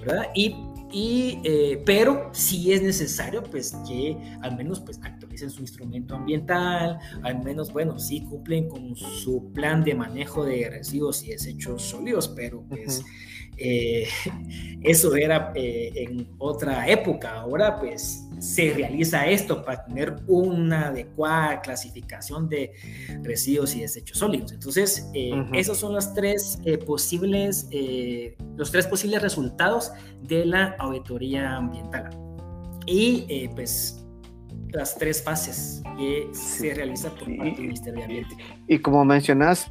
¿verdad? Y y, eh, pero sí es necesario pues que al menos pues actualicen su instrumento ambiental, al menos bueno, sí cumplen con su plan de manejo de residuos y desechos sólidos, pero pues eh, <laughs> eso era eh, en otra época, ahora pues se realiza esto para tener una adecuada clasificación de residuos y desechos sólidos. Entonces, eh, esos son los tres eh, posibles, eh, los tres posibles resultados de la auditoría ambiental. Y pues las tres fases que se realizan por parte del Ministerio de Ambiente. Y como mencionas,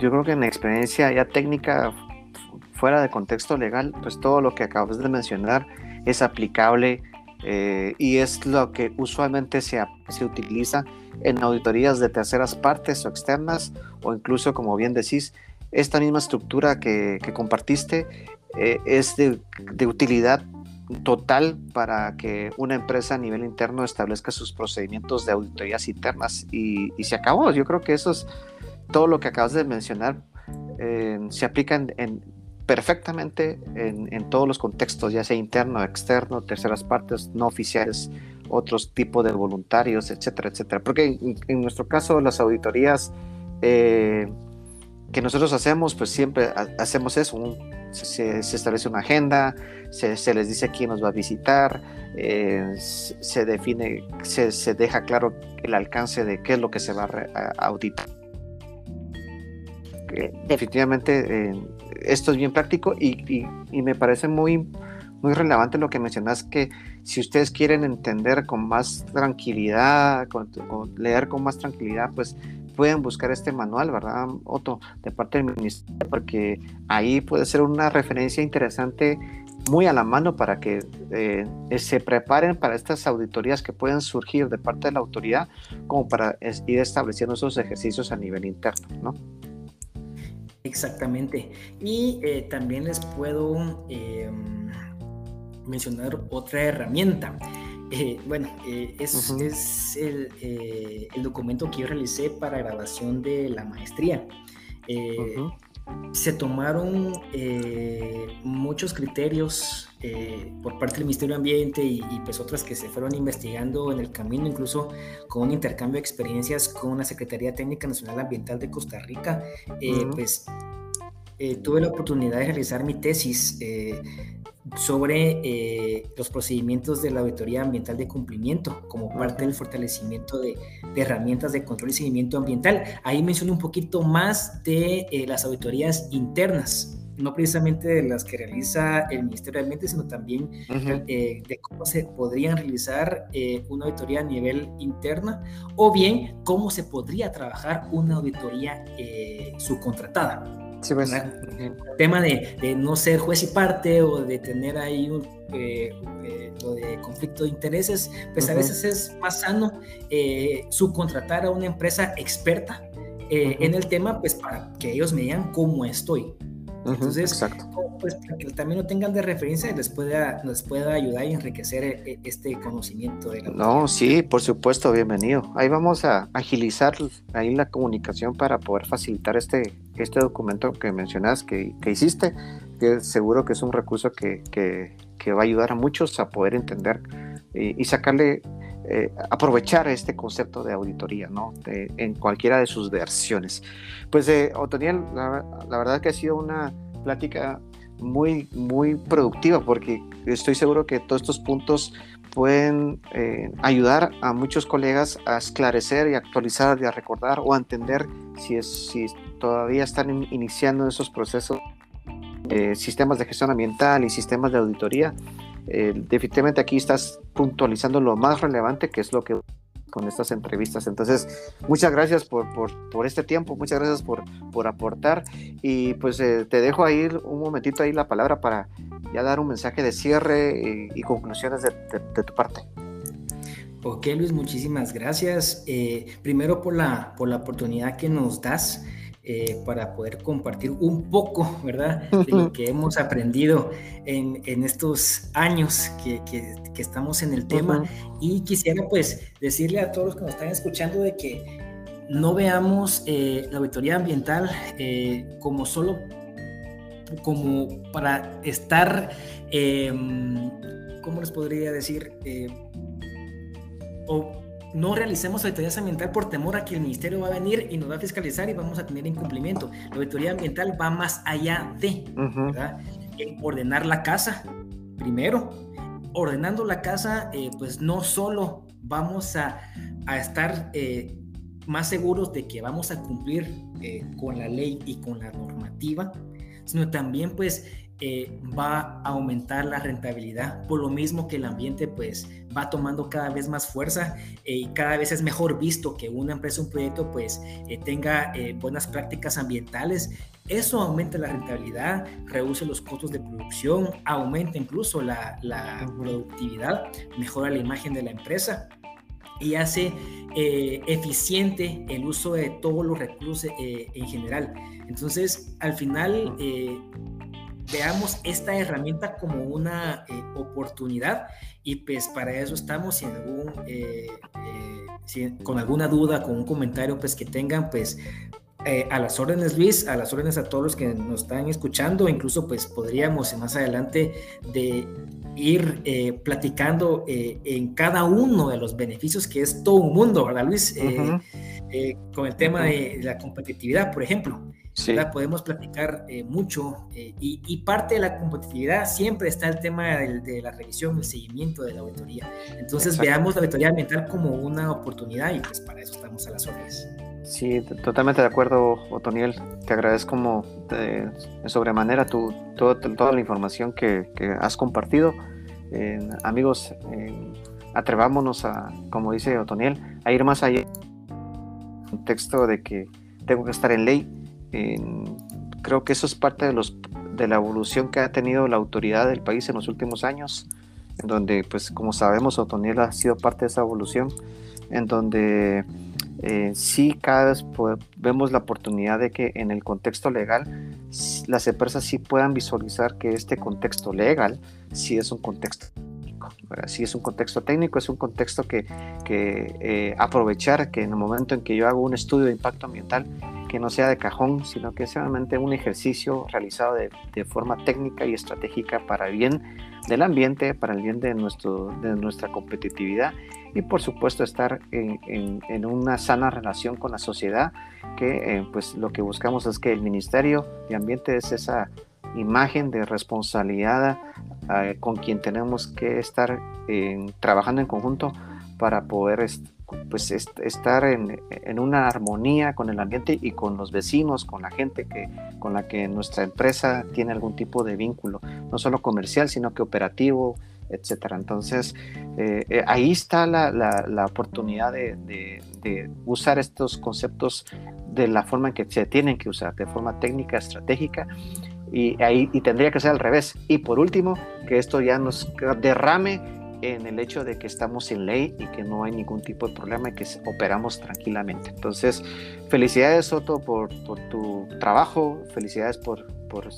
yo creo que en la experiencia ya técnica fuera de contexto legal, pues todo lo que acabas de mencionar es aplicable eh, y es lo que usualmente se, se, utiliza en auditorías de terceras partes o externas o incluso, como bien decís, esta misma estructura que, compartiste eh, es de, utilidad total para que una empresa a nivel interno establezca sus procedimientos de auditorías internas y, se acabó. Yo creo que eso es todo lo que acabas de mencionar. Eh, se aplica en perfectamente en, todos los contextos, ya sea interno, externo, terceras partes, no oficiales, otros tipos de voluntarios, etcétera, etcétera. Porque en, nuestro caso, las auditorías eh, que nosotros hacemos, pues siempre hacemos eso. se, establece una agenda, se, les dice quién nos va a visitar, eh, se define, se, deja claro el alcance de qué es lo que se va a, auditar. definitivamente esto es bien práctico y, me parece muy, muy relevante lo que mencionas, que si ustedes quieren entender con más tranquilidad, leer con más tranquilidad, pues pueden buscar este manual, ¿verdad, Otto? De parte del ministerio, porque ahí puede ser una referencia interesante muy a la mano para que eh, se preparen para estas auditorías que pueden surgir de parte de la autoridad, como para ir estableciendo esos ejercicios a nivel interno, ¿no? Exactamente. Y eh, también les puedo em, mencionar otra herramienta. Eh, bueno, eh, es, es el, el, documento que yo realicé para grabación de la maestría se tomaron eh, muchos criterios eh, por parte del Ministerio de Ambiente y, pues otras que se fueron investigando en el camino, incluso con un intercambio de experiencias con la Secretaría Técnica Nacional Ambiental de Costa Rica, eh, pues tuve la oportunidad de realizar mi tesis sobre eh, los procedimientos de la auditoría ambiental de cumplimiento como parte del fortalecimiento de, herramientas de control y seguimiento ambiental. Ahí menciono un poquito más de eh, las auditorías internas, no precisamente de las que realiza el Ministerio de Ambiente, sino también eh, de cómo se podrían realizar una auditoría a nivel interna o bien cómo se podría trabajar una auditoría subcontratada. Sí, pues. El tema de, no ser juez y parte o de tener ahí un eh, eh, lo de conflicto de intereses, pues a veces es más sano eh, subcontratar a una empresa experta en el tema, pues para que ellos me digan cómo estoy. Entonces, pues para que también lo tengan de referencia y les pueda, les pueda ayudar y enriquecer eh, este conocimiento de la No, sí, por supuesto, bienvenido. Ahí vamos a agilizar ahí la comunicación para poder facilitar este, este documento que mencionas que, que hiciste, que seguro que es un recurso que, que, que va a ayudar a muchos a poder entender y, y sacarle, eh, aprovechar este concepto de auditoría, ¿no? En cualquiera de sus versiones. Pues, eh, Otoniel, la, verdad que ha sido una plática muy, muy productiva porque estoy seguro que todos estos puntos pueden eh, ayudar a muchos colegas a esclarecer y actualizar y a recordar o a entender si, es, si todavía están in- iniciando esos procesos, eh, sistemas de gestión ambiental y sistemas de auditoría. Eh, definitivamente aquí estás puntualizando lo más relevante que es lo que con estas entrevistas. Entonces, muchas gracias por, por, este tiempo, muchas gracias por, por aportar y pues eh, te dejo ahí un momentito ahí la palabra para ya dar un mensaje de cierre y, y conclusiones de, tu parte. Ok, Luis, muchísimas gracias. Eh, primero por la, por la oportunidad que nos das eh, para poder compartir un poco, ¿verdad? De lo que hemos aprendido en, en estos años que, que- que estamos en el tema. Y quisiera pues decirle a todos los que nos están escuchando de que no veamos eh, la auditoría ambiental eh, como solo como para estar, eh, ¿cómo les podría decir? O no realicemos auditorías ambiental por temor a que el ministerio va a venir y nos va a fiscalizar y vamos a tener incumplimiento. La auditoría ambiental va más allá de, ordenar la casa, primero. Ordenando la casa, eh, pues no solo vamos a, a estar eh, más seguros de que vamos a cumplir eh, con la ley y con la normativa, sino también pues eh, va a aumentar la rentabilidad, por lo mismo que el ambiente pues va tomando cada vez más fuerza eh, y cada vez es mejor visto que una empresa, un proyecto pues eh, tenga buenas prácticas ambientales. Eso aumenta la rentabilidad, reduce los costos de producción, aumenta incluso la, la productividad, mejora la imagen de la empresa y hace eh, eficiente el uso de todos los recursos eh, en general. Entonces, al final, eh, veamos esta herramienta como una eh, oportunidad y pues para eso estamos. Si, en algún, eh, eh, si con alguna duda, con un comentario pues que tengan, pues eh, a las órdenes Luis, a las órdenes a todos los que nos están escuchando, incluso pues podríamos más adelante de ir eh, platicando eh, en cada uno de los beneficios que es todo un mundo, ¿verdad Luis? Con el tema de la competitividad, por ejemplo. Sí. Podemos platicar eh, mucho eh, y, y parte de la competitividad siempre está el tema del- de, la revisión, el seguimiento de la auditoría. Entonces Exacto. veamos la auditoría ambiental como una oportunidad y pues para eso estamos a las órdenes. Sí, totalmente de acuerdo, Otoniel. Te agradezco como de, de sobremanera tu, todo- toda la información que, que has compartido. Eh, amigos, atrevámonos a, como dice Otoniel, a ir más allá. Un texto de que tengo que estar en ley. Creo que eso es parte de, los, de la evolución que ha tenido la autoridad del país en los últimos años, en donde, pues, como sabemos, Otoniel ha sido parte de esa evolución, en donde eh, sí cada vez vemos la oportunidad de que en el contexto legal las empresas sí puedan visualizar que este contexto legal sí es un contexto técnico. Sí es un contexto técnico, es un contexto que, que eh, aprovechar que en el momento en que yo hago un estudio de impacto ambiental, que no sea de cajón, sino que sea realmente un ejercicio realizado de, forma técnica y estratégica para el bien del ambiente, para el bien de, nuestro, de nuestra competitividad y por supuesto estar en, en- una sana relación con la sociedad, que eh, pues lo que buscamos es que el Ministerio de Ambiente es esa imagen de responsabilidad eh, con quien tenemos que estar eh, trabajando en conjunto para poder pues est- estar en, en una armonía con el ambiente y con los vecinos, con la gente que, con la que nuestra empresa tiene algún tipo de vínculo, no solo comercial, sino que operativo, etcétera. Entonces, eh, eh, ahí está la, la- la oportunidad de, de- de usar estos conceptos de la forma en que se tienen que usar, de forma técnica, estratégica, y ahí y tendría que ser al revés. Y por último, que esto ya nos derrame en el hecho de que estamos sin ley y que no hay ningún tipo de problema y que operamos tranquilamente. Entonces, felicidades Soto por, por tu trabajo, felicidades por, por,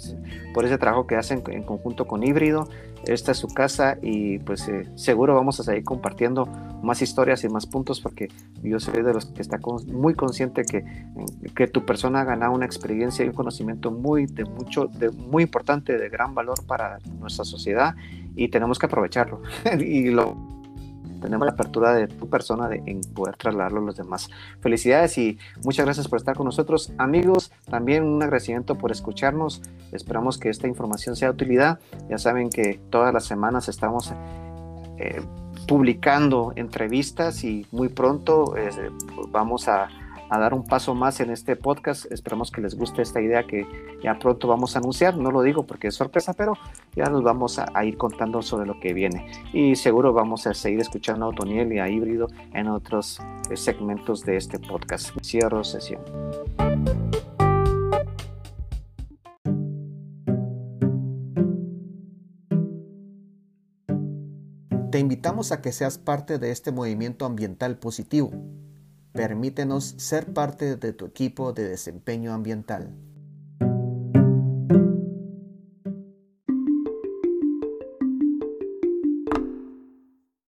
por, ese trabajo que hacen en conjunto con Híbrido. Esta es su casa y pues eh, seguro vamos a seguir compartiendo más historias y más puntos porque yo soy de los que está muy consciente que, que tu persona ha ganado una experiencia y un conocimiento muy, de mucho, de, muy importante, de gran valor para nuestra sociedad y tenemos que aprovecharlo. <laughs> y lo tenemos la apertura de tu persona de, en poder trasladarlo a los demás. Felicidades y muchas gracias por estar con nosotros. Amigos, también un agradecimiento por escucharnos. Esperamos que esta información sea de utilidad. Ya saben que todas las semanas estamos eh, publicando entrevistas y muy pronto eh, vamos a a dar un paso más en este podcast. Esperamos que les guste esta idea que ya pronto vamos a anunciar. No lo digo porque es sorpresa, pero ya nos vamos a, ir contando sobre lo que viene. Y seguro vamos a seguir escuchando a Otoniel y a Híbrido en otros eh, segmentos de este podcast. Cierro sesión. Te invitamos a que seas parte de este movimiento ambiental positivo Permítenos ser parte de tu equipo de desempeño ambiental.